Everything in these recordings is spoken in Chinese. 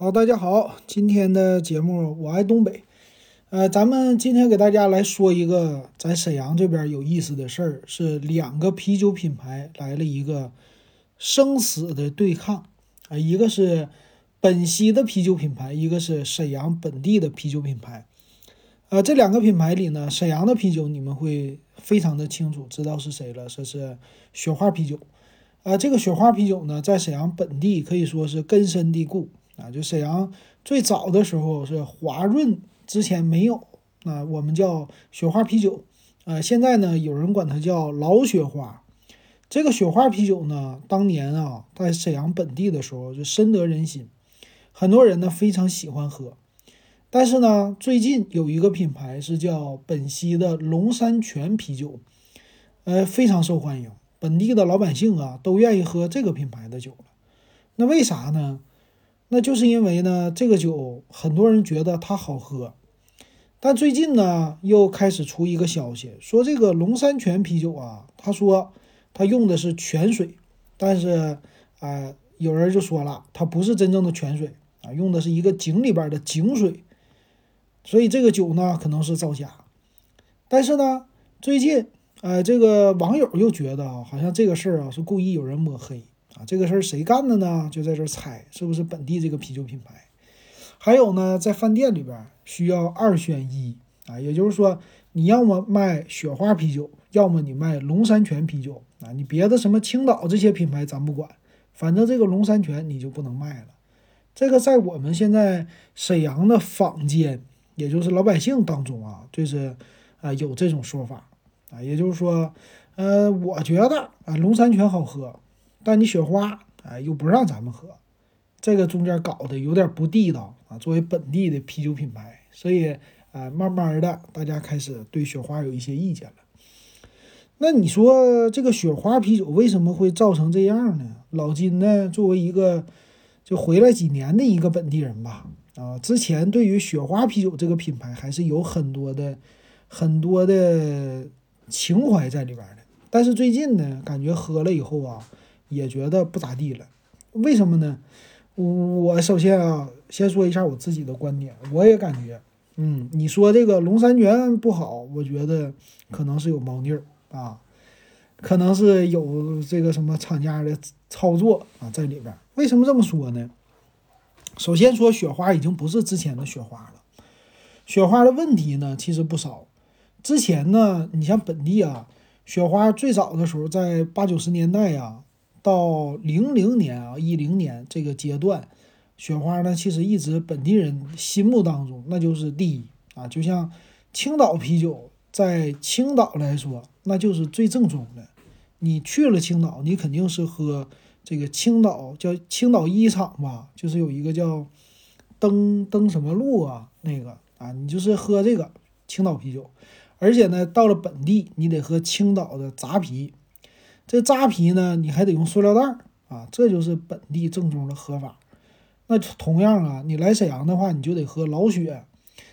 好，大家好，今天的节目我爱东北。呃，咱们今天给大家来说一个在沈阳这边有意思的事儿，是两个啤酒品牌来了一个生死的对抗啊，一个是本溪的啤酒品牌，一个是沈阳本地的啤酒品牌。呃，这两个品牌里呢，沈阳的啤酒你们会非常的清楚，知道是谁了，这是雪花啤酒。啊，这个雪花啤酒呢，在沈阳本地可以说是根深蒂固。啊，就沈阳最早的时候是华润，之前没有，啊，我们叫雪花啤酒，呃，现在呢有人管它叫老雪花。这个雪花啤酒呢，当年啊在沈阳本地的时候就深得人心，很多人呢非常喜欢喝。但是呢，最近有一个品牌是叫本溪的龙山泉啤酒，呃，非常受欢迎，本地的老百姓啊都愿意喝这个品牌的酒了。那为啥呢？那就是因为呢，这个酒很多人觉得它好喝，但最近呢又开始出一个消息，说这个龙山泉啤酒啊，他说他用的是泉水，但是啊，有人就说了，它不是真正的泉水啊，用的是一个井里边的井水，所以这个酒呢可能是造假。但是呢，最近呃，这个网友又觉得啊，好像这个事儿啊是故意有人抹黑。啊，这个事儿谁干的呢？就在这猜，是不是本地这个啤酒品牌？还有呢，在饭店里边需要二选一啊，也就是说，你要么卖雪花啤酒，要么你卖龙山泉啤酒啊。你别的什么青岛这些品牌咱不管，反正这个龙山泉你就不能卖了。这个在我们现在沈阳的坊间，也就是老百姓当中啊，就是啊有这种说法啊，也就是说，呃，我觉得啊龙山泉好喝。但你雪花，哎，又不让咱们喝，这个中间搞的有点不地道啊。作为本地的啤酒品牌，所以啊，慢慢的大家开始对雪花有一些意见了。那你说这个雪花啤酒为什么会造成这样呢？老金呢，作为一个就回来几年的一个本地人吧，啊，之前对于雪花啤酒这个品牌还是有很多的很多的情怀在里边的。但是最近呢，感觉喝了以后啊。也觉得不咋地了，为什么呢？我首先啊，先说一下我自己的观点，我也感觉，嗯，你说这个龙山泉不好，我觉得可能是有猫腻儿啊，可能是有这个什么厂家的操作啊在里边。为什么这么说呢？首先说雪花已经不是之前的雪花了，雪花的问题呢其实不少。之前呢，你像本地啊，雪花最早的时候在八九十年代呀。到零零年啊，一零年这个阶段，雪花呢，其实一直本地人心目当中那就是第一啊。就像青岛啤酒，在青岛来说，那就是最正宗的。你去了青岛，你肯定是喝这个青岛叫青岛一厂吧，就是有一个叫登登什么路啊，那个啊，你就是喝这个青岛啤酒。而且呢，到了本地，你得喝青岛的扎啤。这扎啤呢，你还得用塑料袋儿啊，这就是本地正宗的喝法。那同样啊，你来沈阳的话，你就得喝老雪。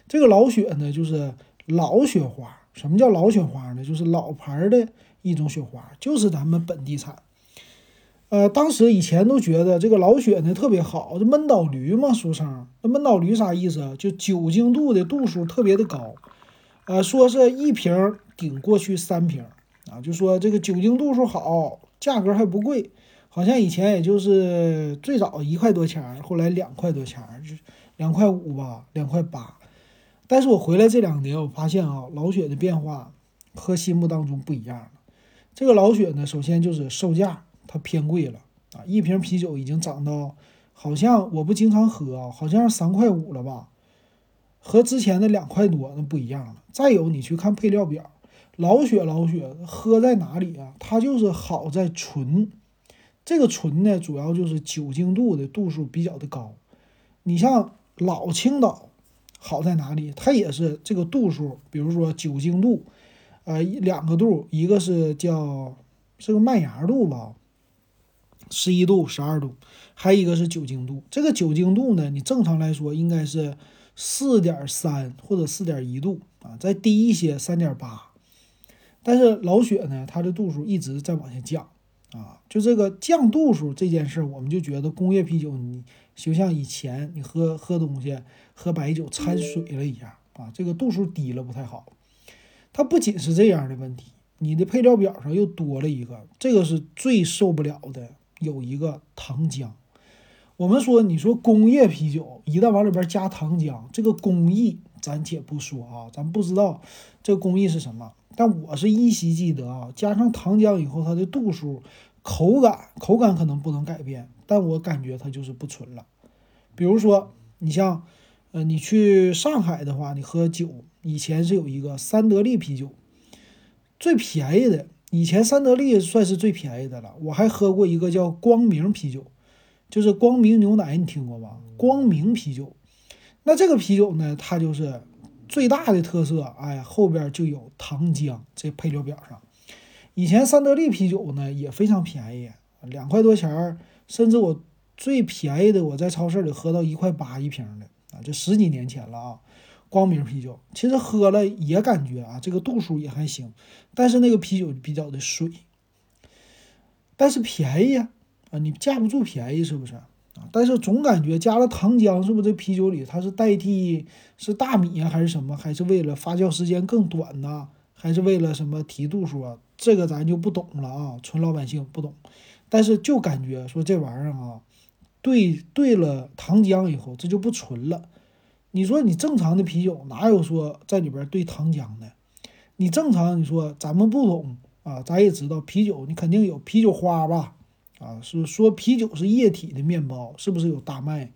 这个老雪呢，就是老雪花。什么叫老雪花呢？就是老牌的一种雪花，就是咱们本地产。呃，当时以前都觉得这个老雪呢特别好，这闷倒驴嘛，俗称。那闷倒驴啥意思啊？就酒精度的度数特别的高，呃，说是一瓶顶过去三瓶。啊，就说这个酒精度数好，价格还不贵，好像以前也就是最早一块多钱后来两块多钱就两块五吧，两块八。但是我回来这两年，我发现啊，老雪的变化和心目当中不一样了。这个老雪呢，首先就是售价它偏贵了啊，一瓶啤酒已经涨到好像我不经常喝啊，好像是三块五了吧，和之前的两块多那不一样了。再有你去看配料表。老雪老雪喝在哪里啊？它就是好在纯，这个纯呢，主要就是酒精度的度数比较的高。你像老青岛，好在哪里？它也是这个度数，比如说酒精度，呃，两个度，一个是叫是个麦芽度吧，十一度、十二度，还有一个是酒精度。这个酒精度呢，你正常来说应该是四点三或者四点一度啊，再低一些三点八。但是老雪呢，它的度数一直在往下降，啊，就这个降度数这件事儿，我们就觉得工业啤酒你就像以前你喝喝东西喝白酒掺水了一样啊，这个度数低了不太好。它不仅是这样的问题，你的配料表上又多了一个，这个是最受不了的，有一个糖浆。我们说，你说工业啤酒一旦往里边加糖浆，这个工艺咱且不说啊，咱不知道这个工艺是什么。但我是依稀记得啊，加上糖浆以后，它的度数、口感、口感可能不能改变，但我感觉它就是不纯了。比如说，你像，呃，你去上海的话，你喝酒，以前是有一个三得利啤酒，最便宜的，以前三得利算是最便宜的了。我还喝过一个叫光明啤酒。就是光明牛奶，你听过吧？光明啤酒，那这个啤酒呢，它就是最大的特色，哎，后边就有糖浆，这配料表上。以前三得利啤酒呢也非常便宜，两块多钱儿，甚至我最便宜的，我在超市里喝到一块八一瓶的啊，这十几年前了啊。光明啤酒其实喝了也感觉啊，这个度数也还行，但是那个啤酒比较的水，但是便宜啊。你架不住便宜是不是但是总感觉加了糖浆，是不是这啤酒里它是代替是大米啊，还是什么？还是为了发酵时间更短呢？还是为了什么提度数啊？这个咱就不懂了啊，纯老百姓不懂。但是就感觉说这玩意儿啊，兑兑了糖浆以后，这就不纯了。你说你正常的啤酒哪有说在里边兑糖浆的？你正常你说咱们不懂啊，咱也知道啤酒你肯定有啤酒花吧？啊，是说啤酒是液体的面包，是不是有大麦？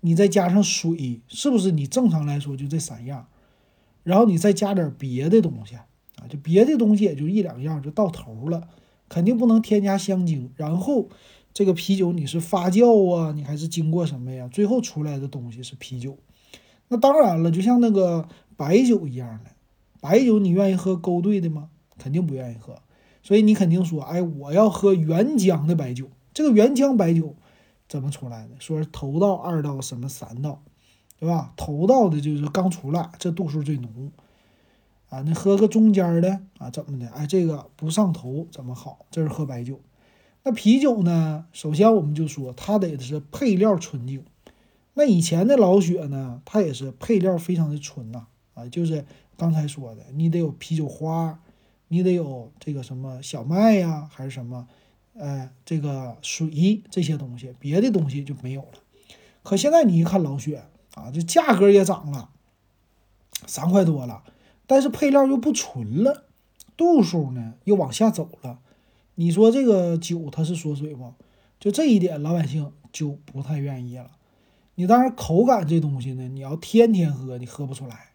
你再加上水，是不是你正常来说就这三样？然后你再加点别的东西啊，就别的东西也就一两样就到头了，肯定不能添加香精。然后这个啤酒你是发酵啊，你还是经过什么呀？最后出来的东西是啤酒。那当然了，就像那个白酒一样的，白酒你愿意喝勾兑的吗？肯定不愿意喝。所以你肯定说，哎，我要喝原浆的白酒。这个原浆白酒怎么出来的？说是头道、二道、什么三道，对吧？头道的就是刚出来，这度数最浓啊。那喝个中间的啊，怎么的？哎，这个不上头怎么好？这是喝白酒。那啤酒呢？首先我们就说，它得是配料纯净。那以前的老雪呢，它也是配料非常的纯呐，啊，就是刚才说的，你得有啤酒花。你得有这个什么小麦呀，还是什么，呃，这个水这些东西，别的东西就没有了。可现在你一看老雪啊，这价格也涨了，三块多了，但是配料又不纯了，度数呢又往下走了。你说这个酒它是缩水不？就这一点，老百姓就不太愿意了。你当然口感这东西呢，你要天天喝，你喝不出来。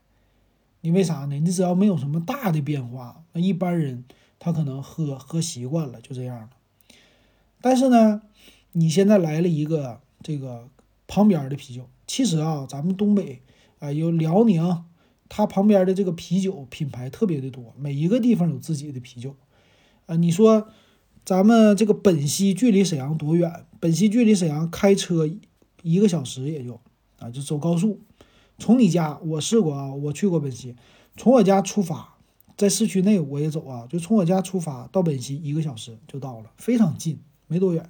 因为啥呢？你只要没有什么大的变化，那一般人他可能喝喝习惯了，就这样了。但是呢，你现在来了一个这个旁边的啤酒，其实啊，咱们东北啊有辽宁，它旁边的这个啤酒品牌特别的多，每一个地方有自己的啤酒。啊，你说咱们这个本溪距离沈阳多远？本溪距离沈阳开车一个小时也就啊，就走高速。从你家，我试过啊，我去过本溪。从我家出发，在市区内我也走啊，就从我家出发到本溪一个小时就到了，非常近，没多远。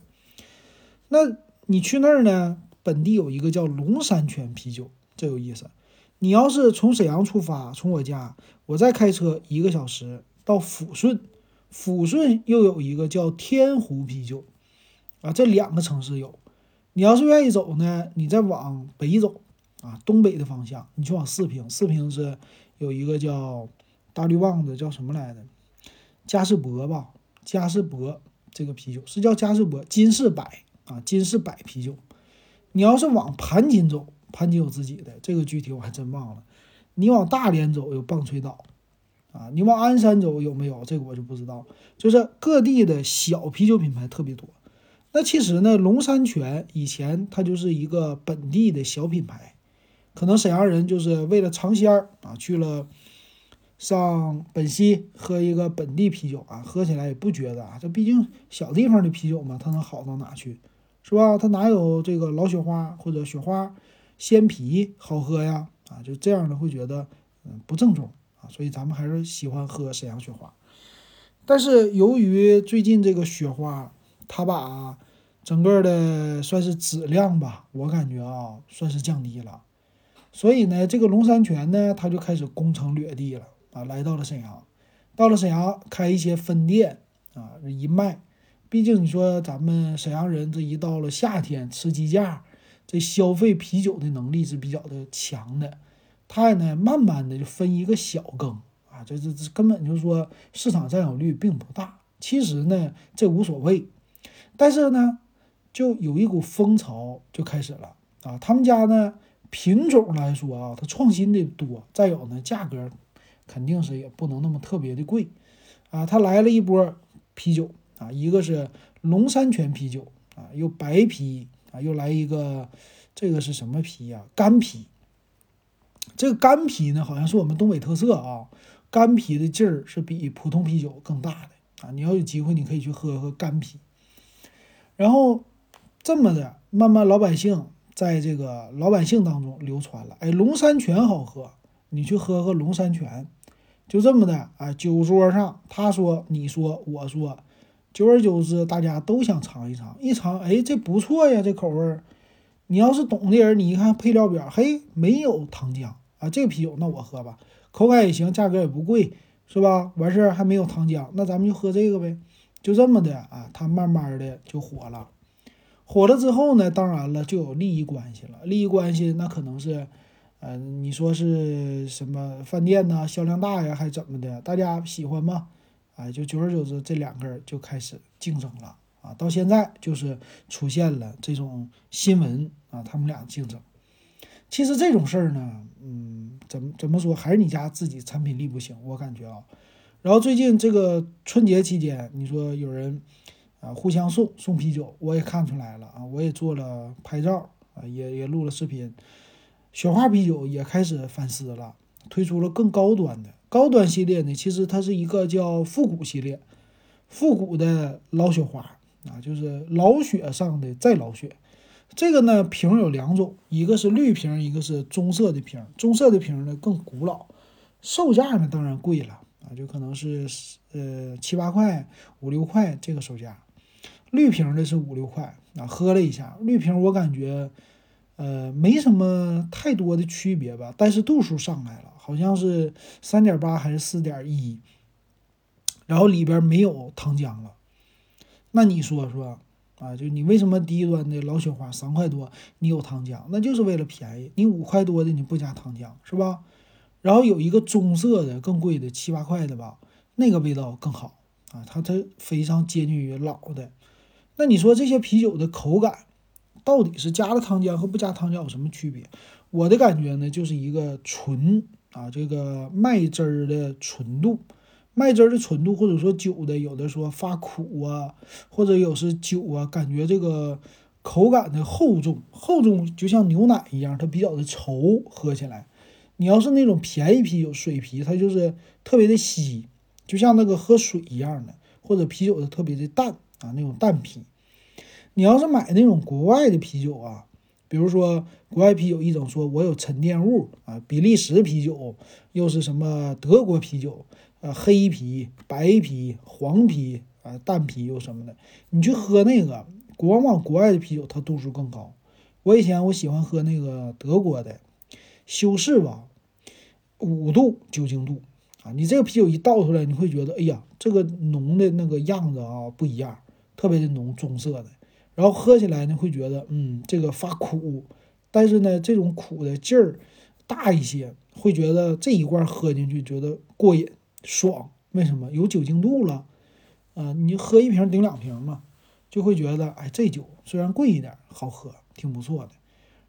那你去那儿呢？本地有一个叫龙山泉啤酒，这有意思。你要是从沈阳出发，从我家，我再开车一个小时到抚顺，抚顺又有一个叫天湖啤酒啊，这两个城市有。你要是愿意走呢，你再往北走。啊，东北的方向，你去往四平，四平是有一个叫大绿棒子，叫什么来着？嘉士伯吧，嘉士伯这个啤酒是叫嘉士伯金士百啊，金士百啤酒。你要是往盘锦走，盘锦有自己的，这个具体我还真忘了。你往大连走有棒槌岛啊，你往鞍山走有没有？这个我就不知道。就是各地的小啤酒品牌特别多。那其实呢，龙山泉以前它就是一个本地的小品牌。可能沈阳人就是为了尝鲜儿啊，去了上本溪喝一个本地啤酒啊，喝起来也不觉得啊，这毕竟小地方的啤酒嘛，它能好到哪去，是吧？它哪有这个老雪花或者雪花鲜啤好喝呀？啊，就这样的会觉得嗯不正宗啊，所以咱们还是喜欢喝沈阳雪花。但是由于最近这个雪花它把整个的算是质量吧，我感觉啊，算是降低了。所以呢，这个龙山泉呢，它就开始攻城略地了啊，来到了沈阳，到了沈阳开一些分店啊，一卖。毕竟你说咱们沈阳人这一到了夏天吃鸡架，这消费啤酒的能力是比较的强的。它呢，慢慢的就分一个小羹啊，这这这根本就是说市场占有率并不大。其实呢，这无所谓，但是呢，就有一股风潮就开始了啊。他们家呢，品种来说啊，它创新的多，再有呢，价格肯定是也不能那么特别的贵啊。他来了一波啤酒啊，一个是龙山泉啤酒啊，又白啤啊，又来一个这个是什么啤呀？干啤。这个干啤呢，好像是我们东北特色啊。干啤的劲儿是比普通啤酒更大的啊。你要有机会，你可以去喝喝干啤。然后这么的，慢慢老百姓在这个老百姓当中流传了。哎，龙山泉好喝，你去喝喝龙山泉。就这么的啊，酒桌上他说你说我说，久而久之，大家都想尝一尝。一尝，哎，这不错呀，这口味儿。你要是懂的人，你一看配料表，嘿，没有糖浆。啊，这个啤酒那我喝吧，口感也行，价格也不贵，是吧？完事儿还没有糖浆，那咱们就喝这个呗，就这么的啊，它慢慢的就火了。火了之后呢，当然了，就有利益关系了。利益关系那可能是，呃，你说是什么饭店呢？销量大呀，还怎么的？大家喜欢吗？哎，就久而久之，这两个人就开始竞争了啊。到现在就是出现了这种新闻啊，他们俩竞争。其实这种事儿呢，嗯，怎么怎么说，还是你家自己产品力不行，我感觉啊。然后最近这个春节期间，你说有人啊互相送送啤酒，我也看出来了啊，我也做了拍照啊，也也录了视频。雪花啤酒也开始反思了，推出了更高端的高端系列呢。其实它是一个叫复古系列，复古的老雪花啊，就是老雪上的再老雪。这个呢，瓶有两种，一个是绿瓶，一个是棕色的瓶。棕色的瓶呢更古老，售价呢当然贵了啊，就可能是呃七八块、五六块这个售价。绿瓶的是五六块啊，喝了一下绿瓶，我感觉呃没什么太多的区别吧，但是度数上来了，好像是三点八还是四点一，然后里边没有糖浆了，那你说说？啊，就你为什么低端的老雪花三块多，你有糖浆，那就是为了便宜。你五块多的你不加糖浆是吧？然后有一个棕色的更贵的七八块的吧，那个味道更好啊，它它非常接近于老的。那你说这些啤酒的口感到底是加了糖浆和不加糖浆有什么区别？我的感觉呢，就是一个纯啊，这个麦汁儿的纯度。麦汁儿的纯度，或者说酒的，有的说发苦啊，或者有是酒啊，感觉这个口感的厚重，厚重就像牛奶一样，它比较的稠，喝起来。你要是那种便宜啤酒，水啤，它就是特别的稀，就像那个喝水一样的，或者啤酒的特别的淡啊，那种淡啤。你要是买那种国外的啤酒啊，比如说国外啤酒一种说我有沉淀物啊，比利时啤酒，又是什么德国啤酒。呃，黑啤、白啤、黄啤啊，淡啤又什么的，你去喝那个，往往国外的啤酒它度数更高。我以前我喜欢喝那个德国的修士吧，五度酒精度啊，你这个啤酒一倒出来，你会觉得，哎呀，这个浓的那个样子啊不一样，特别的浓，棕色的。然后喝起来呢，会觉得，嗯，这个发苦，但是呢，这种苦的劲儿大一些，会觉得这一罐喝进去觉得过瘾。爽，为什么有酒精度了？啊，你喝一瓶顶两瓶嘛，就会觉得，哎，这酒虽然贵一点，好喝，挺不错的。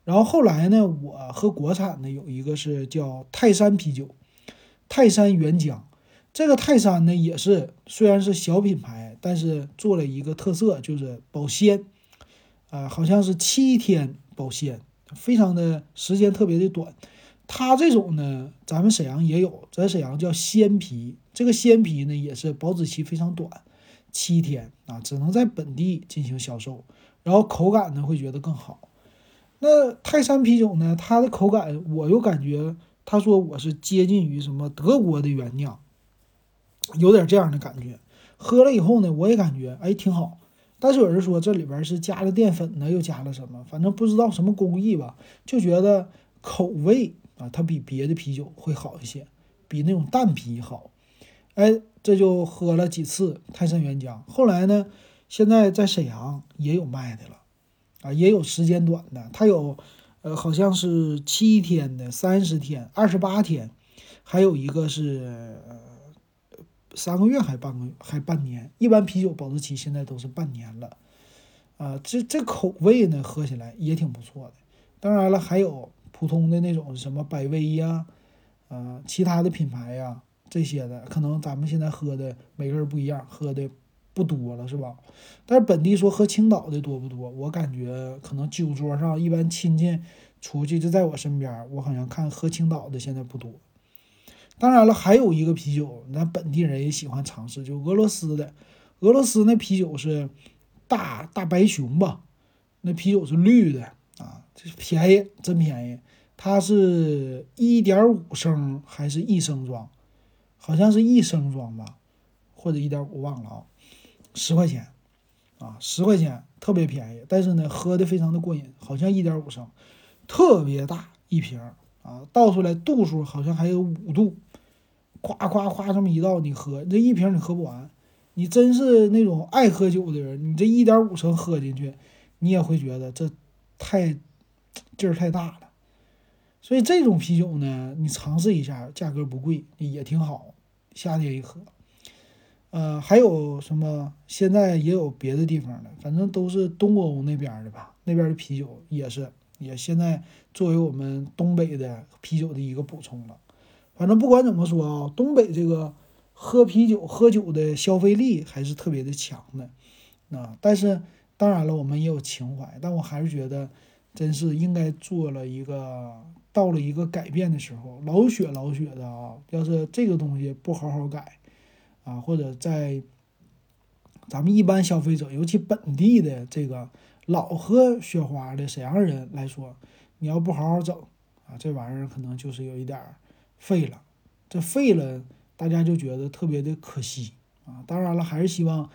然后后来呢，我喝国产的有一个是叫泰山啤酒，泰山原浆。这个泰山呢，也是虽然是小品牌，但是做了一个特色，就是保鲜，啊，好像是七天保鲜，非常的时间特别的短。它这种呢，咱们沈阳也有，在沈阳叫鲜啤。这个鲜啤呢，也是保质期非常短，七天啊，只能在本地进行销售。然后口感呢，会觉得更好。那泰山啤酒呢，它的口感我又感觉，他说我是接近于什么德国的原酿，有点这样的感觉。喝了以后呢，我也感觉哎挺好，但是有人说这里边是加了淀粉呢，又加了什么，反正不知道什么工艺吧，就觉得口味啊，它比别的啤酒会好一些，比那种淡啤好。哎，这就喝了几次泰山原浆。后来呢，现在在沈阳也有卖的了，啊，也有时间短的，它有，呃，好像是七天的、三十天、二十八天，还有一个是三个月还半个月还半年。一般啤酒保质期现在都是半年了，啊，这这口味呢，喝起来也挺不错的。当然了，还有普通的那种什么百威呀，啊，其他的品牌呀。这些的可能咱们现在喝的每个人不一样，喝的不多了，是吧？但是本地说喝青岛的多不多？我感觉可能酒桌上一般亲戚出去就在我身边，我好像看喝青岛的现在不多。当然了，还有一个啤酒，咱本地人也喜欢尝试，就俄罗斯的。俄罗斯那啤酒是大大白熊吧？那啤酒是绿的啊，这便宜，真便宜。它是一点五升还是一升装？好像是一升装吧，或者一点五，忘了啊，十块钱，啊，十块钱特别便宜，但是呢，喝的非常的过瘾，好像一点五升，特别大一瓶啊，倒出来度数好像还有五度，夸夸夸这么一倒，你喝这一瓶你喝不完，你真是那种爱喝酒的人，你这一点五升喝进去，你也会觉得这太劲儿太大了。所以这种啤酒呢，你尝试一下，价格不贵，也挺好，夏天一喝。呃，还有什么？现在也有别的地方的，反正都是东欧那边的吧。那边的啤酒也是，也现在作为我们东北的啤酒的一个补充了。反正不管怎么说啊，东北这个喝啤酒、喝酒的消费力还是特别的强的。啊，但是当然了，我们也有情怀，但我还是觉得，真是应该做了一个。到了一个改变的时候，老雪老雪的啊，要是这个东西不好好改啊，或者在咱们一般消费者，尤其本地的这个老喝雪花的沈阳人来说，你要不好好整啊，这玩意儿可能就是有一点废了。这废了，大家就觉得特别的可惜啊。当然了，还是希望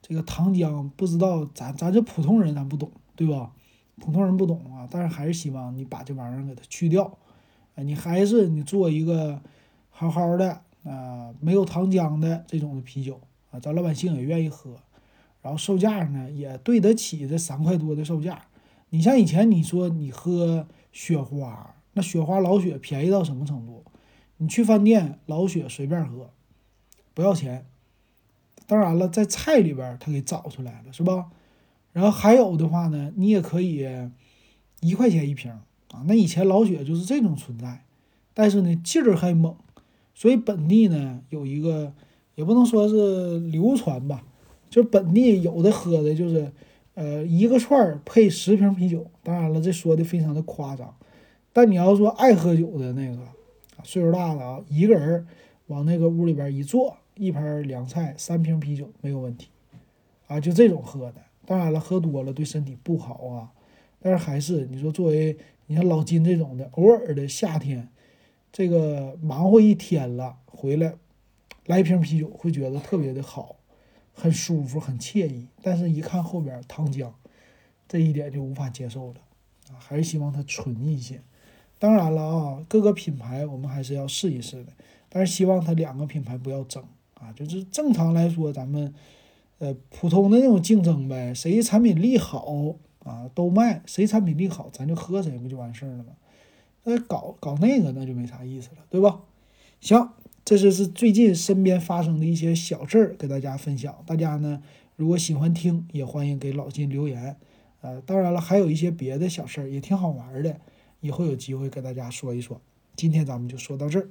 这个糖浆，不知道咱咱这普通人咱不懂，对吧？普通人不懂啊，但是还是希望你把这玩意儿给它去掉，啊，你还是你做一个好好的啊，没有糖浆的这种的啤酒啊，咱老百姓也愿意喝，然后售价呢也对得起这三块多的售价。你像以前你说你喝雪花，那雪花老雪便宜到什么程度？你去饭店老雪随便喝，不要钱。当然了，在菜里边他给找出来了，是吧？然后还有的话呢，你也可以一块钱一瓶啊。那以前老雪就是这种存在，但是呢劲儿还猛，所以本地呢有一个也不能说是流传吧，就是本地有的喝的就是呃一个串儿配十瓶啤酒。当然了，这说的非常的夸张，但你要说爱喝酒的那个岁数大了啊，一个人往那个屋里边一坐，一盘凉菜，三瓶啤酒没有问题啊，就这种喝的。当然了，喝多了对身体不好啊。但是还是你说，作为你像老金这种的，偶尔的夏天，这个忙活一天了回来，来一瓶啤酒会觉得特别的好，很舒服，很惬意。但是一看后边糖浆，这一点就无法接受了！还是希望它纯一些。当然了啊，各个品牌我们还是要试一试的。但是希望它两个品牌不要争啊，就是正常来说咱们。呃，普通的那种竞争呗，谁产品力好啊，都卖，谁产品力好，咱就喝谁，不就完事儿了吗？那搞搞那个，那就没啥意思了，对吧？行，这就是最近身边发生的一些小事儿，给大家分享。大家呢，如果喜欢听，也欢迎给老金留言。呃，当然了，还有一些别的小事儿也挺好玩的，以后有机会跟大家说一说。今天咱们就说到这儿。